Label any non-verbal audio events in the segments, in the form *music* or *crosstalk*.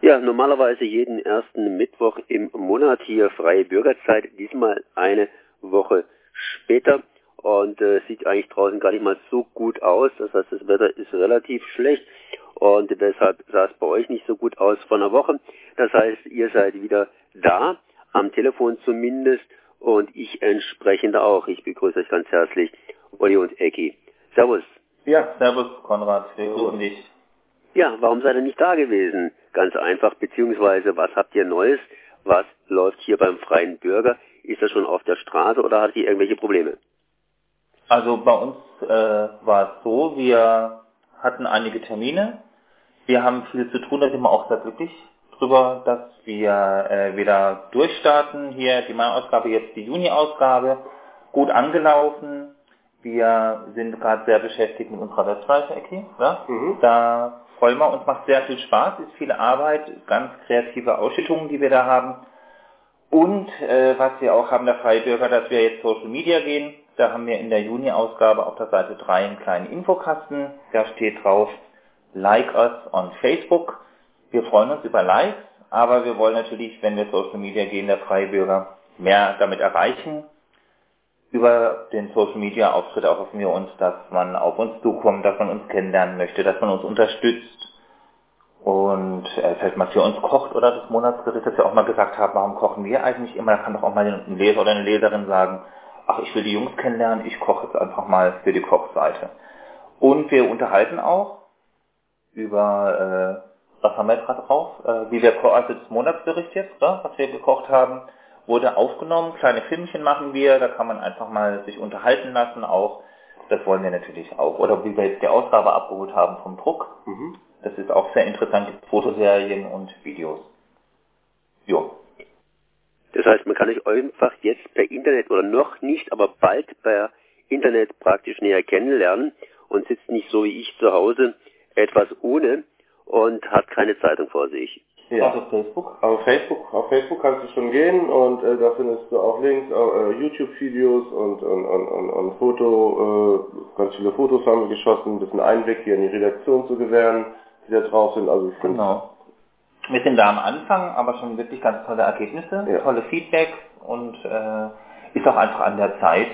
Ja, normalerweise jeden ersten Mittwoch im Monat hier freie Bürgerzeit, diesmal eine Woche später und äh, sieht eigentlich draußen gar nicht mal so gut aus. Das heißt, das Wetter ist relativ schlecht und deshalb sah es bei euch nicht so gut aus vor einer Woche. Das heißt, ihr seid wieder da, am Telefon zumindest und ich entsprechend auch. Ich begrüße euch ganz herzlich, Olli und Ecki. Servus. Ja, servus Konrad, wir grüßen dich. Ja, warum seid ihr nicht da gewesen? Ganz einfach, beziehungsweise was habt ihr Neues? Was läuft hier beim Freien Bürger? Ist das schon auf der Straße oder hat ihr irgendwelche Probleme? Also bei uns äh, war es so, wir hatten einige Termine. Wir haben viel zu tun, da sind wir auch sehr glücklich drüber, dass wir äh, wieder durchstarten. Hier die Mai-Ausgabe, jetzt die Juni-Ausgabe. Gut angelaufen. Wir sind gerade sehr beschäftigt mit unserer Webseite, Ecki. Ja? Mhm. Da wir uns, macht sehr viel Spaß, ist viel Arbeit, ganz kreative Ausschüttungen, die wir da haben. Und äh, was wir auch haben, der Freibürger, dass wir jetzt Social Media gehen. Da haben wir in der Juni-Ausgabe auf der Seite 3 einen kleinen Infokasten. Da steht drauf, like us on Facebook. Wir freuen uns über Likes, aber wir wollen natürlich, wenn wir Social Media gehen, der Freibürger, mehr damit erreichen. Über den Social Media Auftritt hoffen wir uns, dass man auf uns zukommt, dass man uns kennenlernen möchte, dass man uns unterstützt und äh, vielleicht mal für uns kocht oder das Monatsgericht, das wir auch mal gesagt haben, warum kochen wir eigentlich immer? Da kann doch auch mal ein Leser oder eine Leserin sagen, ach, ich will die Jungs kennenlernen, ich koche jetzt einfach mal für die Kochseite. Und wir unterhalten auch über, äh, was haben wir gerade drauf, äh, wie wir, also das Monatsgericht jetzt, ne, was wir gekocht haben, wurde aufgenommen, kleine Filmchen machen wir, da kann man einfach mal sich unterhalten lassen, auch, das wollen wir natürlich auch. Oder wie wir jetzt die Ausgabe abgeholt haben vom Druck, mhm. das ist auch sehr interessant, Fotoserien und Videos. Jo. Das heißt, man kann euch einfach jetzt per Internet oder noch nicht, aber bald per Internet praktisch näher kennenlernen und sitzt nicht so wie ich zu Hause etwas ohne und hat keine Zeitung vor sich. Ja. auf Facebook? Auf Facebook, auf Facebook kannst du schon gehen und äh, da findest du auch Links, äh, YouTube-Videos und, und, und, und, und Foto, äh, ganz viele Fotos haben wir geschossen, ein bisschen Einblick hier in die Redaktion zu gewähren, die da drauf sind. Also ich genau. Wir sind da am Anfang, aber schon wirklich ganz tolle Ergebnisse, ja. tolle Feedback und äh, ist auch einfach an der Zeit,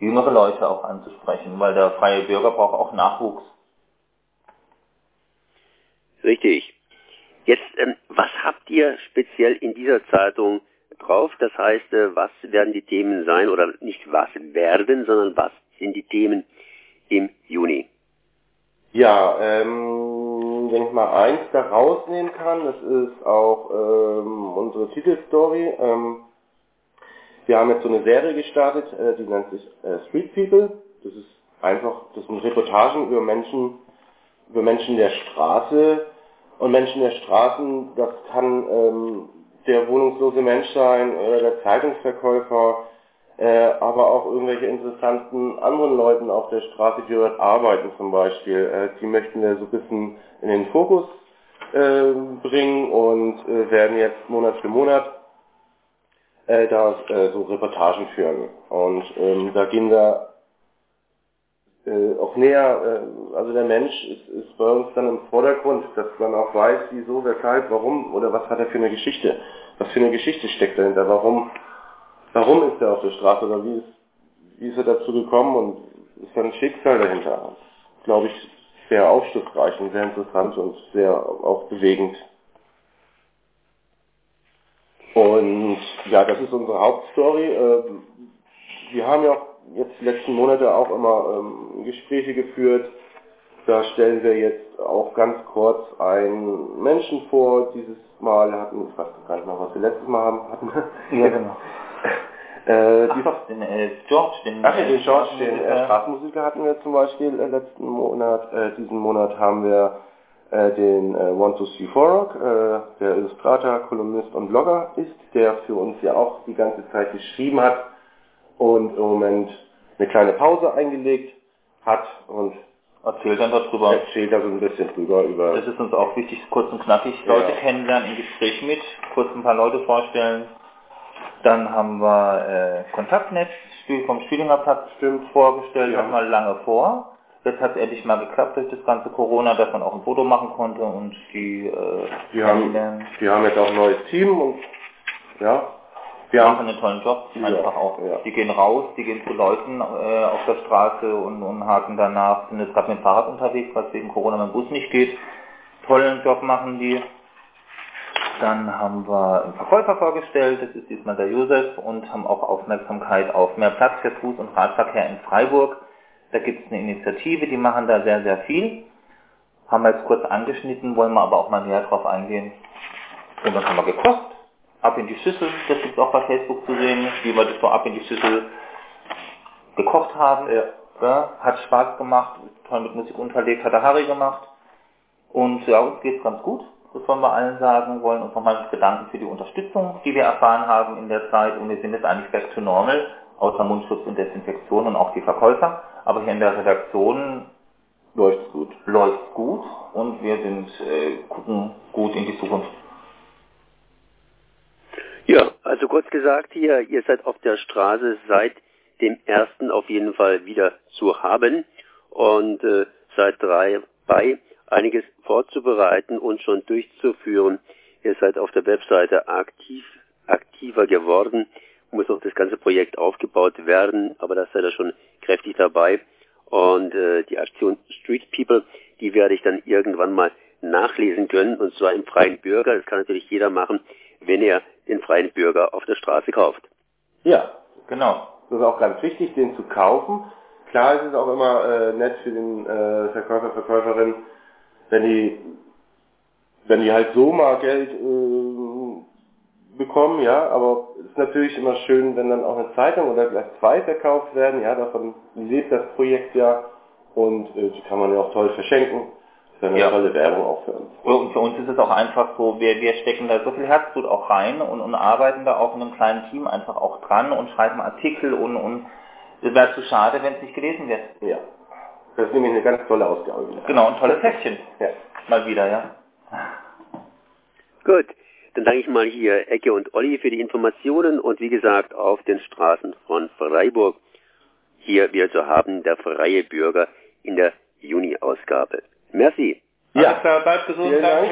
jüngere Leute auch anzusprechen, weil der freie Bürger braucht auch Nachwuchs. Richtig. Jetzt, ähm, was habt ihr speziell in dieser Zeitung drauf? Das heißt, äh, was werden die Themen sein oder nicht was werden, sondern was sind die Themen im Juni? Ja, ähm, wenn ich mal eins da rausnehmen kann, das ist auch ähm, unsere Titelstory. Ähm, wir haben jetzt so eine Serie gestartet, äh, die nennt sich äh, Street People. Das ist einfach, das sind Reportagen über Menschen, über Menschen der Straße, und Menschen der Straßen, das kann ähm, der wohnungslose Mensch sein oder der Zeitungsverkäufer, äh, aber auch irgendwelche interessanten anderen Leuten auf der Straße, die dort arbeiten zum Beispiel. Äh, die möchten wir so ein bisschen in den Fokus äh, bringen und äh, werden jetzt Monat für Monat äh, da äh, so Reportagen führen. Und ähm, da gehen wir äh, auch näher, äh, also der Mensch ist, ist bei uns dann im Vordergrund, dass man auch weiß, wieso, weshalb, warum oder was hat er für eine Geschichte, was für eine Geschichte steckt dahinter, warum, warum ist er auf der Straße oder wie ist, wie ist er dazu gekommen und ist da ein Schicksal dahinter. Glaube ich, sehr aufschlussreich und sehr interessant und sehr auch bewegend. Und ja, das ist unsere Hauptstory. Äh, wir haben ja auch jetzt die letzten Monate auch immer ähm, Gespräche geführt. Da stellen wir jetzt auch ganz kurz einen Menschen vor. Dieses Mal hatten, ich weiß gar nicht mehr, was wir letztes Mal haben, hatten. Ja, genau. *laughs* äh, Ach, doch, den äh, George, den, Ach, den George, den äh, Straßenmusiker hatten wir zum Beispiel äh, letzten Monat. Äh, diesen Monat haben wir äh, den äh, One to See Forrock, äh, der Illustrator, Kolumnist und Blogger ist, der für uns ja auch die ganze Zeit geschrieben hat und im Moment eine kleine Pause eingelegt hat und erzählt dann darüber. Erzählt da so ein bisschen drüber über. Das ist uns auch wichtig, kurz und knackig Leute ja. kennenlernen, im Gespräch mit, kurz ein paar Leute vorstellen. Dann haben wir äh, Kontaktnetz vom Stühlinger Platz stimmt vorgestellt, ja. nochmal lange vor. Jetzt hat es endlich mal geklappt durch das ganze Corona, dass man auch ein Foto machen konnte und die, äh, die haben, die haben jetzt auch ein neues Team und ja, wir machen einen tollen Job, einfach ja, auch. Ja. Die gehen raus, die gehen zu Leuten äh, auf der Straße und, und haken danach, sind jetzt gerade mit dem Fahrrad unterwegs, was wegen Corona mit dem Bus nicht geht. Tollen Job machen die. Dann haben wir einen Verkäufer vorgestellt, das ist diesmal der Josef, und haben auch Aufmerksamkeit auf mehr Platz für Fuß- und Radverkehr in Freiburg. Da gibt es eine Initiative, die machen da sehr, sehr viel. Haben wir jetzt kurz angeschnitten, wollen wir aber auch mal näher drauf eingehen. Und dann haben wir gekocht, ab in die Schüssel, das gibt es auch bei Facebook zu sehen, wie wir das so ab in die Schüssel gekocht haben. Ja. Ja, hat Spaß gemacht, toll mit Musik unterlegt, hat der Harry gemacht. Und ja, uns geht's ganz gut das wollen wir allen sagen, wollen uns nochmal bedanken für die Unterstützung, die wir erfahren haben in der Zeit und wir sind jetzt eigentlich back to normal, außer Mundschutz und Desinfektion und auch die Verkäufer, aber hier in der Redaktion läuft's gut. Läuft's gut und wir sind, äh, gucken gut in die Zukunft. Ja, also kurz gesagt hier, ihr seid auf der Straße seit dem ersten auf jeden Fall wieder zu haben und äh, seid drei bei einiges vorzubereiten und schon durchzuführen. Ihr seid auf der Webseite aktiv, aktiver geworden, muss auch das ganze Projekt aufgebaut werden, aber da seid ihr schon kräftig dabei. Und äh, die Aktion Street People, die werde ich dann irgendwann mal nachlesen können, und zwar im freien Bürger. Das kann natürlich jeder machen, wenn er den freien Bürger auf der Straße kauft. Ja, genau. Das ist auch ganz wichtig, den zu kaufen. Klar ist es auch immer äh, nett für den äh, Verkäufer, Verkäuferin, wenn die, wenn die halt so mal Geld äh, bekommen, ja, aber es ist natürlich immer schön, wenn dann auch eine Zeitung oder vielleicht zwei verkauft werden, ja, davon lebt das Projekt ja und äh, die kann man ja auch toll verschenken. Das ist eine ja. tolle Werbung auch für uns. Und für uns ist es auch einfach so, wir, wir stecken da so viel Herzblut auch rein und, und arbeiten da auch in einem kleinen Team einfach auch dran und schreiben Artikel und, und es wäre zu schade, wenn es nicht gelesen wird. Ja. Das ist nämlich eine ganz tolle Ausgabe. Genau, ein tolles Häppchen. Ja. Mal wieder, ja. Gut, dann danke ich mal hier Ecke und Olli für die Informationen und wie gesagt auf den Straßen von Freiburg hier wir zu haben der freie Bürger in der Juni-Ausgabe. Merci. Ja, Alles klar, bleibt gesund, danke.